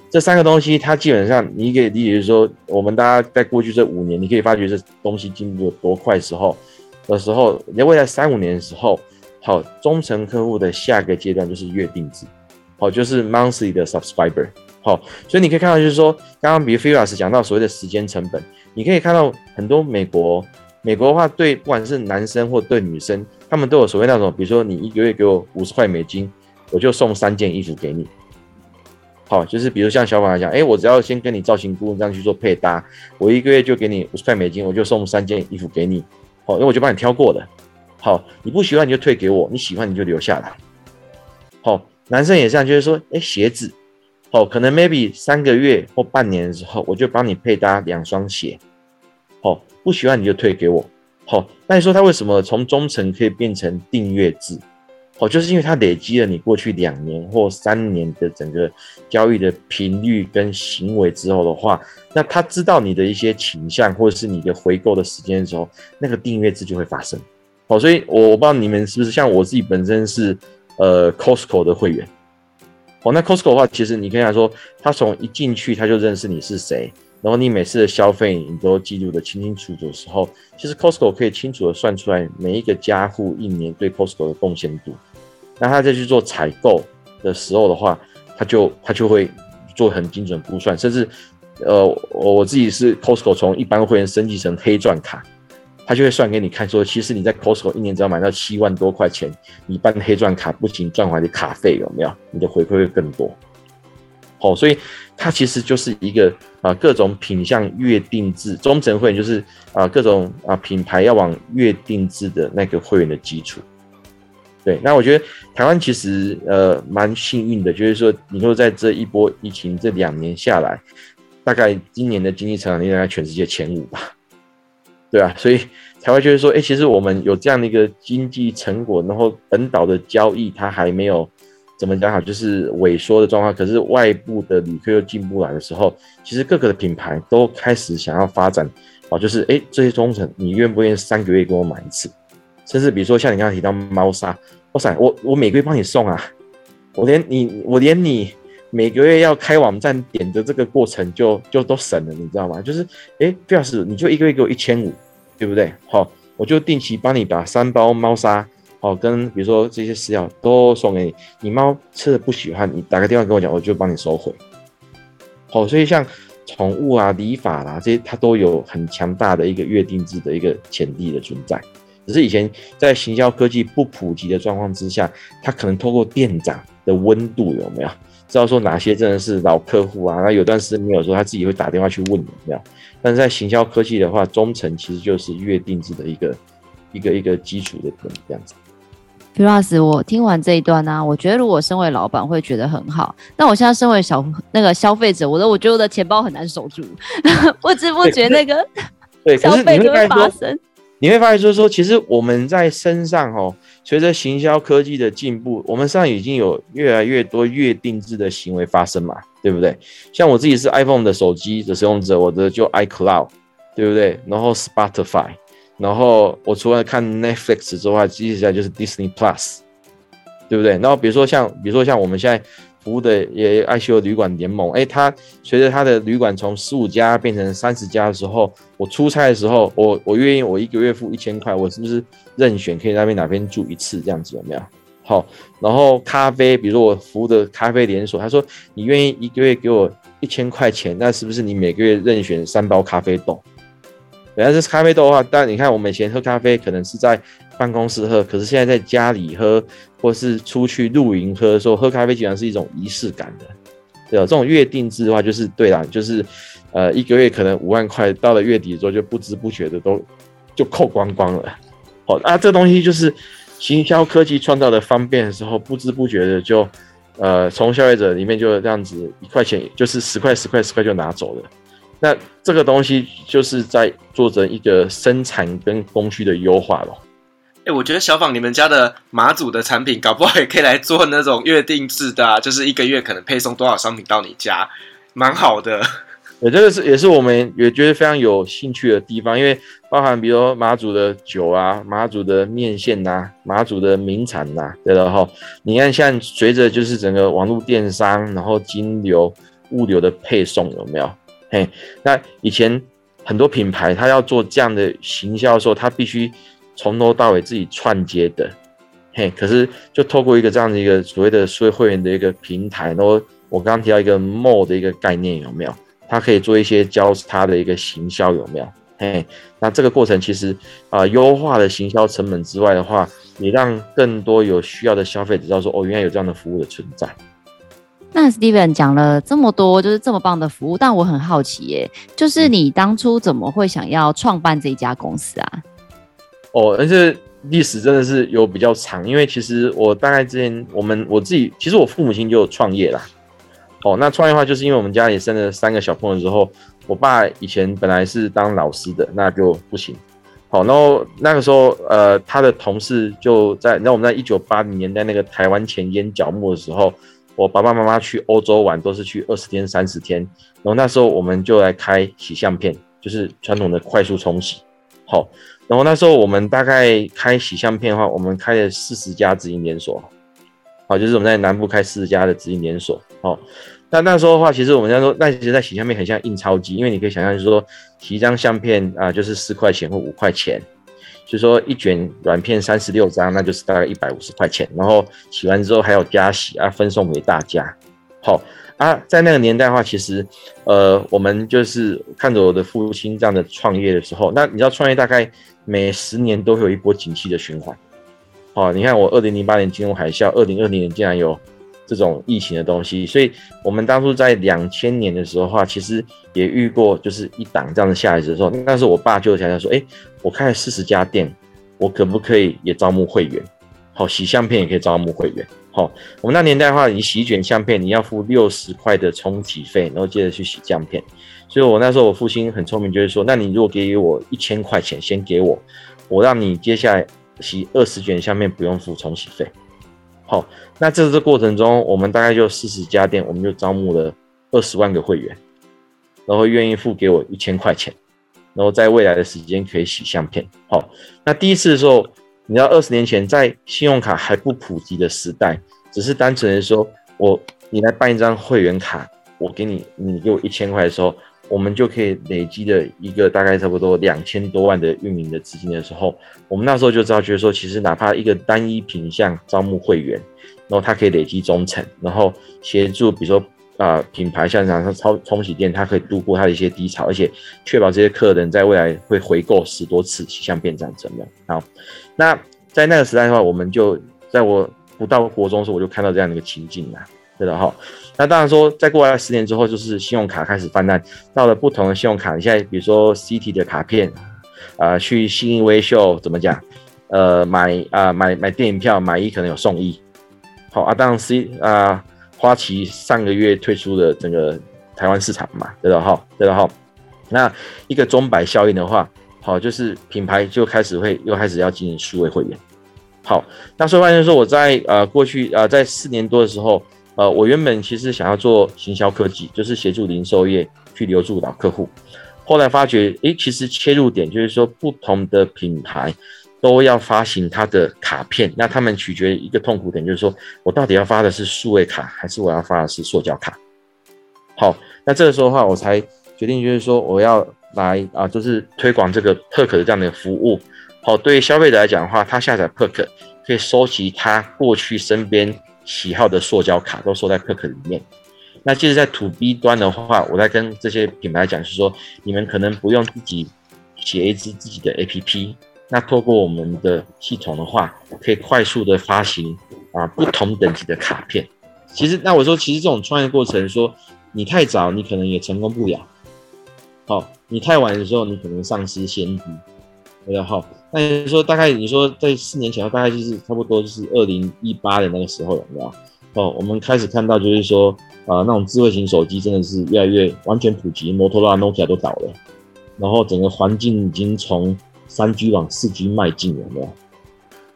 这三个东西，它基本上你可以理解，就是说，我们大家在过去这五年，你可以发觉这东西进步有多快的时候，的时候，你未来三五年的时候，好，忠诚客户的下一个阶段就是月定制，好，就是 monthly 的 subscriber，好，所以你可以看到，就是说，刚刚比如菲老师讲到所谓的时间成本，你可以看到很多美国，美国的话，对不管是男生或对女生，他们都有所谓那种，比如说你一个月给我五十块美金，我就送三件衣服给你。好，就是比如像小宝来讲，哎，我只要先跟你造型顾问这样去做配搭，我一个月就给你五十块美金，我就送三件衣服给你。好，因为我就帮你挑过的。好，你不喜欢你就退给我，你喜欢你就留下来。好，男生也这样，就是说，哎，鞋子，好，可能 maybe 三个月或半年的时候，我就帮你配搭两双鞋。好，不喜欢你就退给我。好，那你说他为什么从忠诚可以变成订阅制？哦，就是因为它累积了你过去两年或三年的整个交易的频率跟行为之后的话，那他知道你的一些倾向或者是你的回购的时间的时候，那个订阅制就会发生。哦，所以我我不知道你们是不是像我自己本身是呃 Costco 的会员。哦，那 Costco 的话，其实你可以来说，他从一进去他就认识你是谁。然后你每次的消费你都记录得清清楚楚的时候，其实 Costco 可以清楚的算出来每一个家户一年对 Costco 的贡献度。那他再去做采购的时候的话，他就他就会做很精准估算，甚至呃我自己是 Costco 从一般会员升级成黑钻卡，他就会算给你看说，其实你在 Costco 一年只要买到七万多块钱，你办黑钻卡不仅赚回来的卡费有没有？你的回馈会更多。好，所以它其实就是一个啊，各种品项月定制，忠诚会员就是啊，各种啊品牌要往月定制的那个会员的基础。对，那我觉得台湾其实呃蛮幸运的，就是说你说在这一波疫情这两年下来，大概今年的经济成长率大概全世界前五吧。对啊，所以才会就是说，哎，其实我们有这样的一个经济成果，然后本岛的交易它还没有。怎么讲好，就是萎缩的状况。可是外部的旅客又进不来的时候，其实各个的品牌都开始想要发展啊，就是哎，这些忠诚，你愿不愿意三个月给我买一次？甚至比如说像你刚刚提到猫砂，哇塞，我我每个月帮你送啊，我连你我连你每个月要开网站点的这个过程就就都省了，你知道吗？就是哎，费老师，你就一个月给我一千五，对不对？好，我就定期帮你把三包猫砂。哦，跟比如说这些饲料都送给你，你猫吃的不喜欢，你打个电话跟我讲，我就帮你收回。哦，所以像宠物啊、理法啦这些，它都有很强大的一个月定制的一个潜力的存在。只是以前在行销科技不普及的状况之下，它可能透过店长的温度有没有，知道说哪些真的是老客户啊？那有段时间没有说，他自己会打电话去问有没有。但是在行销科技的话，忠诚其实就是月定制的一个一个一个基础的这样子。Firas，我听完这一段呢、啊，我觉得如果身为老板会觉得很好。那我现在身为小那个消费者，我的我觉得我的钱包很难守住，不知不觉那个对消费就会发生。你会发现，就是说，其实我们在身上哦，随着行销科技的进步，我们身上已经有越来越多越定制的行为发生嘛，对不对？像我自己是 iPhone 的手机的使用者，我的就 iCloud，对不对？然后 Spotify。然后我除了看 Netflix 之外，接下来就是 Disney Plus，对不对？然后比如说像，比如说像我们现在服务的也爱修旅馆联盟，哎，它随着它的旅馆从十五家变成三十家的时候，我出差的时候，我我愿意我一个月付一千块，我是不是任选可以在那边哪边住一次这样子有没有？好，然后咖啡，比如说我服务的咖啡连锁，他说你愿意一个月给我一千块钱，那是不是你每个月任选三包咖啡豆？本来是咖啡豆的话，但你看我们以前喝咖啡可能是在办公室喝，可是现在在家里喝，或是出去露营喝的时候，喝咖啡竟然是一种仪式感的，对吧？这种月定制的话，就是对啦，就是呃一个月可能五万块，到了月底的时候就不知不觉的都就扣光光了。好，啊，这东西就是行销科技创造的方便的时候，不知不觉的就呃从消费者里面就这样子一块钱就是十块十块十块就拿走了。那这个东西就是在做成一个生产跟供需的优化咯。哎，我觉得小访你们家的马祖的产品，搞不好也可以来做那种月定制的啊，就是一个月可能配送多少商品到你家，蛮好的。对，这个是也是我们也觉得非常有兴趣的地方，因为包含比如说马祖的酒啊、马祖的面线呐、啊、马祖的名产呐、啊，对了哈。你看，像随着就是整个网络电商，然后金流、物流的配送有没有？嘿，那以前很多品牌，他要做这样的行销的时候，他必须从头到尾自己串接的，嘿，可是就透过一个这样的一个所谓的所谓会员的一个平台，然后我刚刚提到一个 more 的一个概念有没有？它可以做一些交叉的一个行销有没有？嘿，那这个过程其实啊，优化了行销成本之外的话，也让更多有需要的消费者知道说，哦，原来有这样的服务的存在。那 Steven 讲了这么多，就是这么棒的服务，但我很好奇耶，就是你当初怎么会想要创办这一家公司啊？哦，但是历史真的是有比较长，因为其实我大概之前我们我自己，其实我父母亲就有创业啦。哦，那创业的话，就是因为我们家里生了三个小朋友之后，我爸以前本来是当老师的，那就不行。好，然后那个时候，呃，他的同事就在，那我们在一九八零年代那个台湾前烟角木的时候，我爸爸妈妈去欧洲玩都是去二十天、三十天，然后那时候我们就来开洗相片，就是传统的快速冲洗。好，然后那时候我们大概开洗相片的话，我们开了四十家直营连锁。好，就是我们在南部开四十家的直营连锁。好，那那时候的话，其实我们那时候，那其实在洗相片很像印钞机，因为你可以想象，就是说洗一张相片啊，就是四块钱或五块钱，就说一卷软片三十六张，那就是大概一百五十块钱。然后洗完之后还有加洗啊，分送给大家。好啊，在那个年代的话，其实呃，我们就是看着我的父亲这样的创业的时候，那你知道创业大概每十年都会有一波景气的循环。哦，你看我二零零八年金融海啸，二零二零年竟然有这种疫情的东西，所以我们当初在两千年的时候话，其实也遇过，就是一档这样子下来的时候，那时候我爸就想想说，哎，我开了四十家店，我可不可以也招募会员？好，洗相片也可以招募会员。好，我们那年代的话，你洗卷相片，你要付六十块的冲洗费，然后接着去洗相片。所以我那时候我父亲很聪明，就是说，那你如果给我一千块钱，先给我，我让你接下来。洗二十卷相片不用付冲洗费，好，那这这过程中，我们大概就四十家店，我们就招募了二十万个会员，然后愿意付给我一千块钱，然后在未来的时间可以洗相片。好，那第一次的时候，你知道二十年前在信用卡还不普及的时代，只是单纯的说我你来办一张会员卡，我给你你给我一千块的时候。我们就可以累积的一个大概差不多两千多万的运营的资金的时候，我们那时候就知道，觉得说其实哪怕一个单一品项招募会员，然后它可以累积忠诚，然后协助比如说啊、品牌像像超冲洗店，它可以度过它的一些低潮，而且确保这些客人在未来会回购十多次，洗相变长成的。好，那在那个时代的话，我们就在我不到国中的时候，我就看到这样的一个情境了，对的哈。那当然说，再过来十年之后，就是信用卡开始泛滥，到了不同的信用卡。你现在比如说 CT 的卡片，啊、去信义威秀怎么讲？呃，买啊、买买电影票，买一可能有送一。好啊，当然 C 啊、花旗上个月推出的整个台湾市场嘛，对的哈，对的哈。那一个钟摆效应的话，好，就是品牌就开始会又开始要进行数位会员。好，那所以发现说我在呃过去呃在四年多的时候。呃，我原本其实想要做行销科技，就是协助零售业去留住老客户。后来发觉，诶，其实切入点就是说，不同的品牌都要发行它的卡片，那他们取决一个痛苦点，就是说我到底要发的是数位卡，还是我要发的是塑胶卡？好，那这个时候的话，我才决定就是说，我要来啊，就是推广这个 Perk 的这样的服务。好，对于消费者来讲的话，他下载 Perk 可以收集他过去身边。喜好的塑胶卡都收在 Perk 里面。那其实，在 To B 端的话，我在跟这些品牌讲，是说你们可能不用自己写一支自己的 APP，那透过我们的系统的话，可以快速的发行啊不同等级的卡片。其实，那我说，其实这种创业过程，说你太早，你可能也成功不了；好，你太晚的时候，你可能丧失先机。大家好，那你说大概你说在四年前，大概就是差不多就是二零一八的那个时候，有没有？哦，我们开始看到就是说，啊、那种智慧型手机真的是越来越完全普及，摩托罗拉、诺基亚都倒了，然后整个环境已经从三 G 往四 G 迈进了，有没有？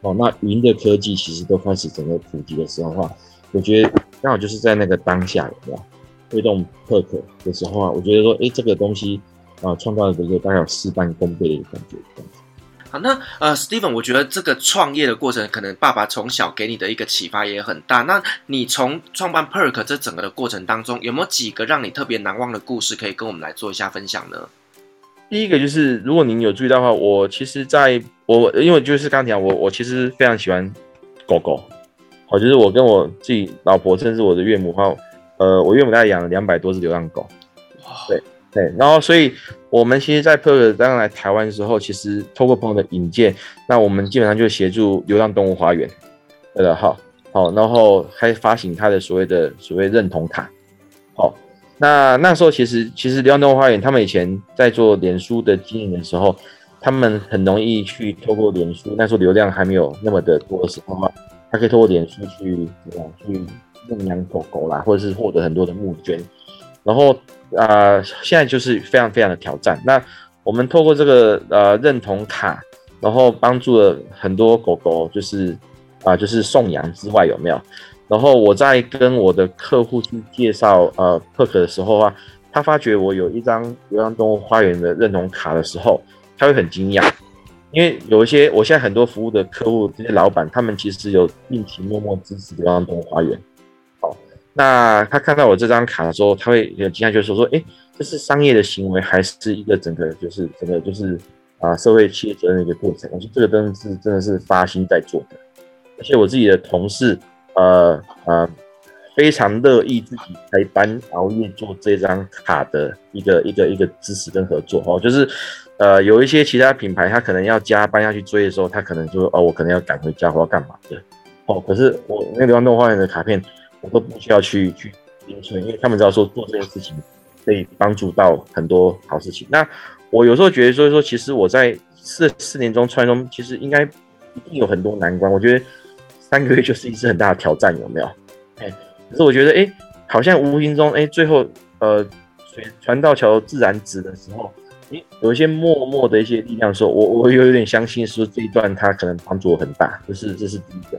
哦，那云的科技其实都开始整个普及的时候的话，我觉得刚好就是在那个当下，有没有？推动 Perk 的时候啊，我觉得说，哎，这个东西啊，创造了一个大概有事半功倍的一个感觉。好，那呃，Steven，我觉得这个创业的过程，可能爸爸从小给你的一个启发也很大。那你从创办 Perk 这整个的过程当中，有没有几个让你特别难忘的故事，可以跟我们来做一下分享呢？第一个就是，如果您有注意到的话，我其实在我因为就是刚才讲，我我其实非常喜欢狗狗，好，就是我跟我自己老婆，甚至我的岳母话，呃，我岳母大概养了两百多只流浪狗，对对，然后所以我们其实，在 PERK 刚刚来台湾的时候，其实透过朋友的引荐，那我们基本上就协助流浪动物花园，对的，好，好，然后还发行他的所谓的所谓认同卡，好。那那时候其实其实流浪动物花园他们以前在做脸书的经营的时候，他们很容易去透过脸书，那时候流量还没有那么的多的时候嘛，他可以透过脸书去怎么样去认养狗狗啦，或者是获得很多的募捐。然后啊、现在就是非常非常的挑战。那我们透过这个呃认同卡，然后帮助了很多狗狗，就是啊、就是送养之外有没有？然后我在跟我的客户去介绍呃 PERK 的时候啊，他发觉我有一张流浪动物花园的认同卡的时候，他会很惊讶，因为有一些我现在很多服务的客户这些老板，他们其实有定期默默支持流浪动物花园。那他看到我这张卡的时候，他会有惊讶，就是说说，哎，这是商业的行为，还是一个整个就是整个就是啊社会企业责任的一个过程？我说这个真的是真的是发心在做的，而且我自己的同事。呃呃，非常乐意自己开班熬夜做这张卡的一个一个一个支持跟合作哦，就是呃有一些其他品牌，他可能要加班要去追的时候，他可能就哦，我可能要赶回家或要干嘛的哦。可是我那流浪动物花园的卡片，我都不需要去去领取，因为他们知道说做这件事情可以帮助到很多好事情。那我有时候觉得说说，其实我在四四年中创业中，其实应该一定有很多难关。我觉得。三个月就是一次很大的挑战，有没有？哎，可是我觉得，哎，好像无形中，哎，最后，呃，船船到桥自然直的时候，哎，有一些默默的一些力量说，说我我有有点相信，说这一段它可能帮助我很大，这是这是第一个。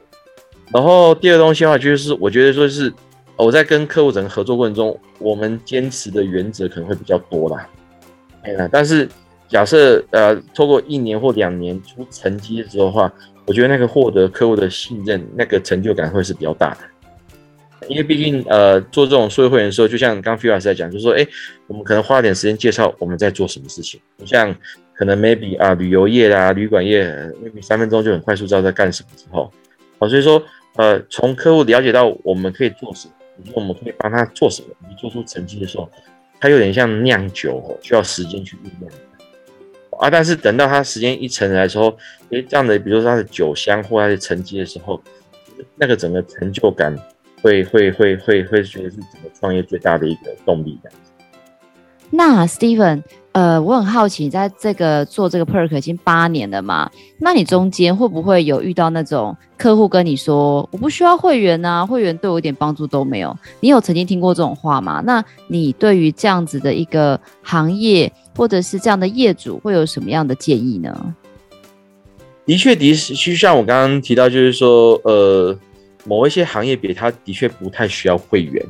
然后第二东西的话，就是我觉得说是我在跟客户整个合作过程中，我们坚持的原则可能会比较多啦。但是假设呃，透过一年或两年出成绩的时候的话。我觉得那个获得客户的信任，那个成就感会是比较大的，因为毕竟呃做这种数位会员的时候，就像刚 Phil 老师在讲，就是说，哎，我们可能花点时间介绍我们在做什么事情，不像可能 maybe 啊旅游业啊旅馆业，maybe 三分钟就很快速知道在干什么之后，好，所以说呃从客户了解到我们可以做什么，以及我们可以帮他做什么，做出成绩的时候，它有点像酿酒，需要时间去酝酿。啊，但是等到他时间一成来的时候，诶，这样的，比如说他的酒香或他的成绩的时候，那个整个成就感会会会会会觉得是整个创业最大的一个动力这样子。那 Steven，呃，我很好奇，在这个做这个 PERK 已经八年了嘛，那你中间会不会有遇到那种客户跟你说，我不需要会员啊，会员对我一点帮助都没有？你有曾经听过这种话吗？那你对于这样子的一个行业，或者是这样的业主，会有什么样的建议呢？的确，的确，就像我刚刚提到，就是说，呃，某一些行业别，他的确不太需要会员，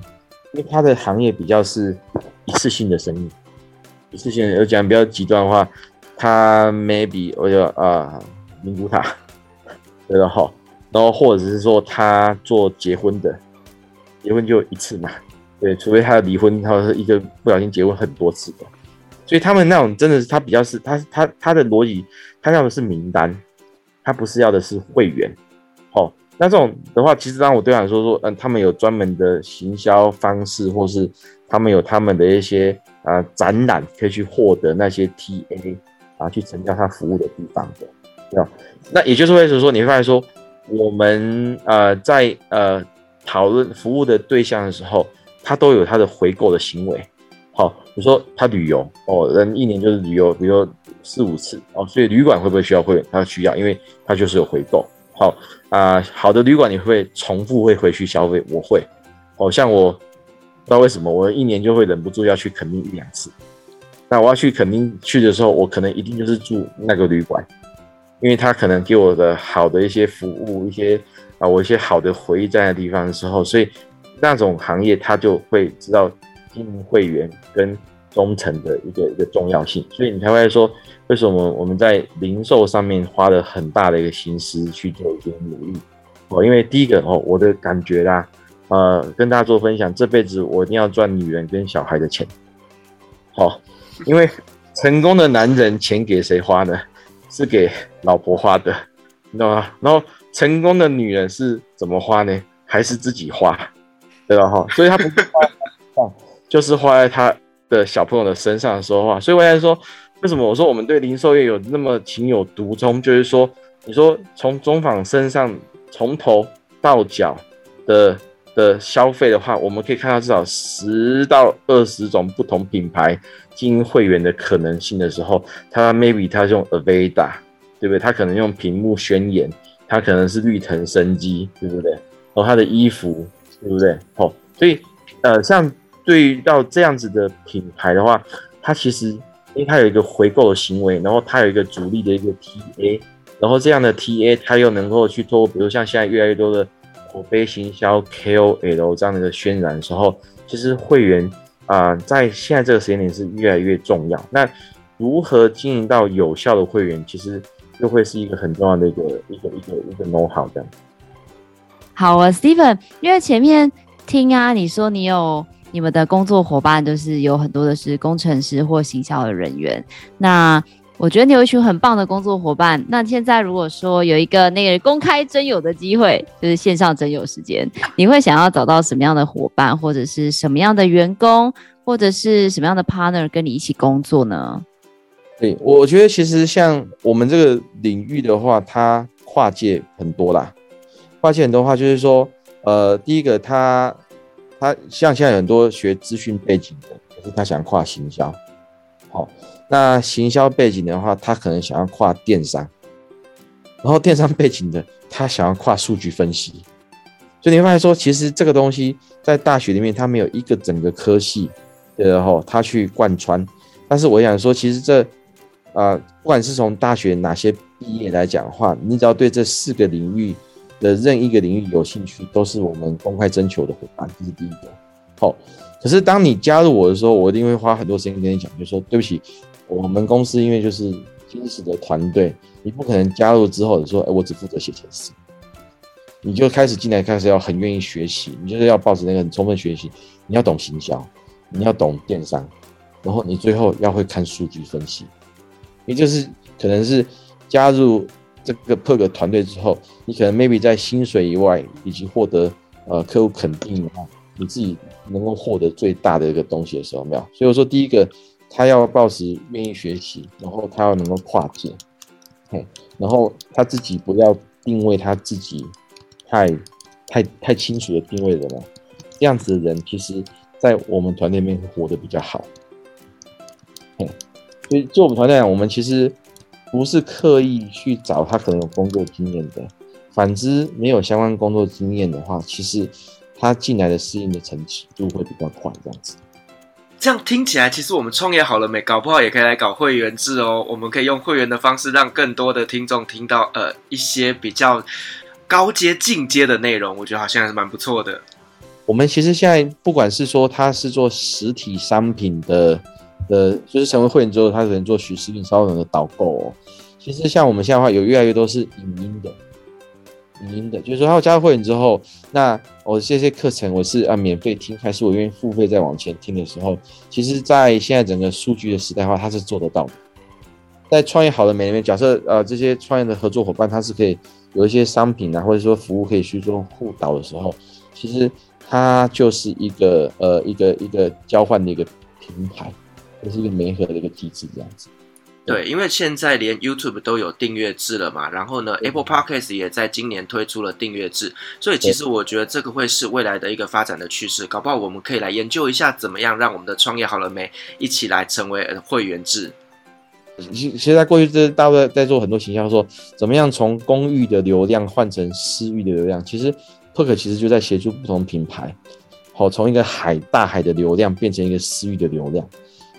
因为他的行业比较是。一次性的生意，一次性的，我讲比较极端的话，他 maybe 我就啊，名古塔，对的好，然后或者是说他做结婚的，结婚就一次嘛，对，除非他离婚，他是一个不小心结婚很多次的，所以他们那种真的是他比较是他他他的逻辑，他要的是名单，他不是要的是会员，好，那这种的话，其实当我对他说说，嗯，他们有专门的行销方式，或是。他们有他们的一些啊、展览，可以去获得那些 TA 啊，去成交他服务的地方的，对吧？那也就是为什么说，你会发现说，我们呃在呃讨论服务的对象的时候，他都有他的回购的行为。好，比如说他旅游哦，人一年就是旅游，比如说四五次哦，所以旅馆会不会需要会员？他需要，因为他就是有回购。好啊、好的旅馆你会不会重复会回去消费？我会，哦像我。不知道为什么，我一年就会忍不住要去垦丁一两次。那我要去垦丁去的时候，我可能一定就是住那个旅馆，因为他可能给我的好的一些服务，一些啊我一些好的回忆在那地方的时候，所以那种行业他就会知道经营会员跟忠诚的一个一个重要性。所以你才会说，为什么我们在零售上面花了很大的一个心思去做一些努力哦？因为第一个哦，我的感觉啦。呃，跟大家做分享，这辈子我一定要赚女人跟小孩的钱。好，因为成功的男人钱给谁花呢？是给老婆花的，你知道吗？然后成功的女人是怎么花呢？还是自己花，对吧？哈，所以他不是花在，就是花在他的小朋友的身上说话。所以我在说，为什么我说我们对零售业有那么情有独钟？就是说，你说从中访身上从头到脚的。的消费的话，我们可以看到至少十到二十种不同品牌经营会员的可能性的时候，他 maybe 他用 Aveda，对不对？他可能用屏幕宣言，他可能是绿藤生机，对不对？然后他的衣服，对不对？哦，所以呃，像对于到这样子的品牌的话，它其实因为它有一个回购的行为，然后它有一个主力的一个 TA，然后这样的 TA 它又能够去做，比如像现在越来越多的。口碑行销 KOL 这样的一个渲染的时候，其实会员啊、在现在这个时间点是越来越重要。那如何经营到有效的会员，其实又会是一个很重要的一个一个一个一个 know how 的。好啊，Steven，因为前面听啊，你说你有你们的工作伙伴，就是有很多的是工程师或行销的人员，那。我觉得你有一群很棒的工作伙伴。那现在如果说有一个那个公开征友的机会，就是线上征友时间，你会想要找到什么样的伙伴，或者是什么样的员工，或者是什么样的 partner 跟你一起工作呢？对，我觉得其实像我们这个领域的话，它跨界很多啦。跨界很多的话，就是说，呃，第一个他他像现在很多学资讯背景的，可是他想跨行销，好。那行销背景的话，他可能想要跨电商，然后电商背景的，他想要跨数据分析。所以你会发现说，其实这个东西在大学里面，它没有一个整个科系，的后他去贯穿。但是我想说，其实这啊、不管是从大学哪些毕业来讲的话，你只要对这四个领域的任意一个领域有兴趣，都是我们公开征求的伙伴。这是第一个。好，可是当你加入我的时候，我一定会花很多时间跟你讲，就说对不起。我们公司因为就是天使的团队，你不可能加入之后你说，哎，我只负责写程式，你就开始进来，开始要很愿意学习，你就是要抱着那个很充分学习，你要懂行销，你要懂电商，然后你最后要会看数据分析，也就是可能是加入这个 p e r 团队之后，你可能 maybe 在薪水以外，以及获得呃客户肯定的话，你自己能够获得最大的一个东西的时候，没有？所以我说第一个。他要抱持愿意学习，然后他要能够跨界，嘿，然后他自己不要定位他自己太太太清楚的定位的人，这样子的人其实，在我们团队里面会活得比较好。嘿，所以就我们团队讲，我们其实不是刻意去找他可能有工作经验的，反之没有相关工作经验的话，其实他进来的适应的程度会比较快，这样子。这样听起来，其实我们创业好了没？搞不好也可以来搞会员制哦。我们可以用会员的方式，让更多的听众听到呃一些比较高阶、进阶的内容。我觉得好像还是蛮不错的。我们其实现在不管是说他是做实体商品的的，就是成为会员之后，他可能做实品商品的导购哦。其实像我们现在的话，有越来越多是影音的。您的，就是说，他加入会员之后，那我这些课程我是啊免费听，还是我愿意付费再往前听的时候，其实，在现在整个数据的时代化，它，是做得到的。在创业好了没里面，假设呃这些创业的合作伙伴，他是可以有一些商品啊，或者说服务可以去做互导的时候，其实它就是一个呃一个一个交换的一个平台，就是一个媒合的一个机制这样子。对，因为现在连 YouTube 都有订阅制了嘛，然后呢，Apple Podcast 也在今年推出了订阅制，所以其实我觉得这个会是未来的一个发展的趋势，搞不好我们可以来研究一下，怎么样让我们的创业好了没一起来成为会员制。其实，在过去这大家在做很多形象，说怎么样从公域的流量换成私域的流量，其实 PERK 其实就在协助不同品牌，好，从一个海大海的流量变成一个私域的流量。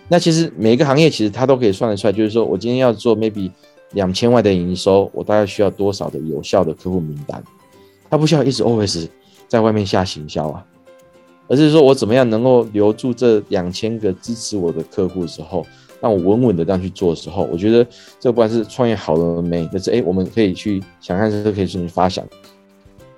那其实每一个行业其实它都可以算得出来，就是说我今天要做 maybe 两千万的营收，我大概需要多少的有效的客户名单？它不需要一直 always 在外面下行销啊，而是说我怎么样能够留住这两千个支持我的客户的时候，让我稳稳的这样去做的时候，我觉得这不管是创业好了没，就是诶，我们可以去想看，这可以进行发想。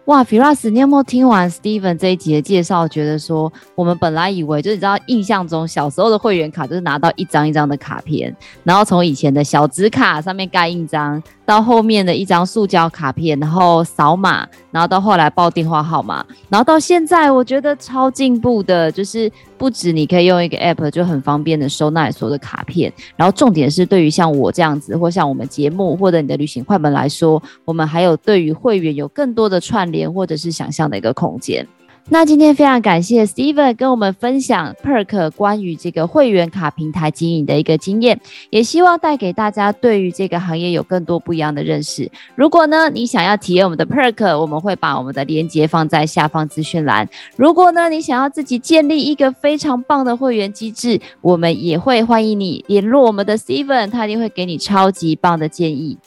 哇，Firas，你有没有听完 Steven 这一集的介绍？觉得说，我们本来以为就是你知道，印象中小时候的会员卡就是拿到一张一张的卡片，然后从以前的小纸卡上面盖印章，到后面的一张塑胶卡片，然后扫码，然后到后来报电话号码，然后到现在，我觉得超进步的，就是不止你可以用一个 App 就很方便的收纳所有的卡片，然后重点是对于像我这样子，或像我们节目或者你的旅行快门来说，我们还有对于会员有更多的串联。或者是想象的一个空间。那今天非常感谢 Steven 跟我们分享 Perk 关于这个会员卡平台经营的一个经验，也希望带给大家对于这个行业有更多不一样的认识。如果呢，你想要体验我们的 Perk，我们会把我们的链接放在下方资讯栏。如果呢，你想要自己建立一个非常棒的会员机制，我们也会欢迎你联络我们的 Steven，他一定会给你超级棒的建议。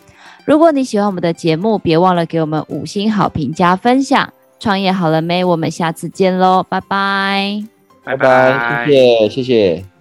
如果你喜欢我们的节目，别忘了给我们五星好评加分享。创业好了没？我们下次见喽，拜拜，拜拜，谢谢，谢谢。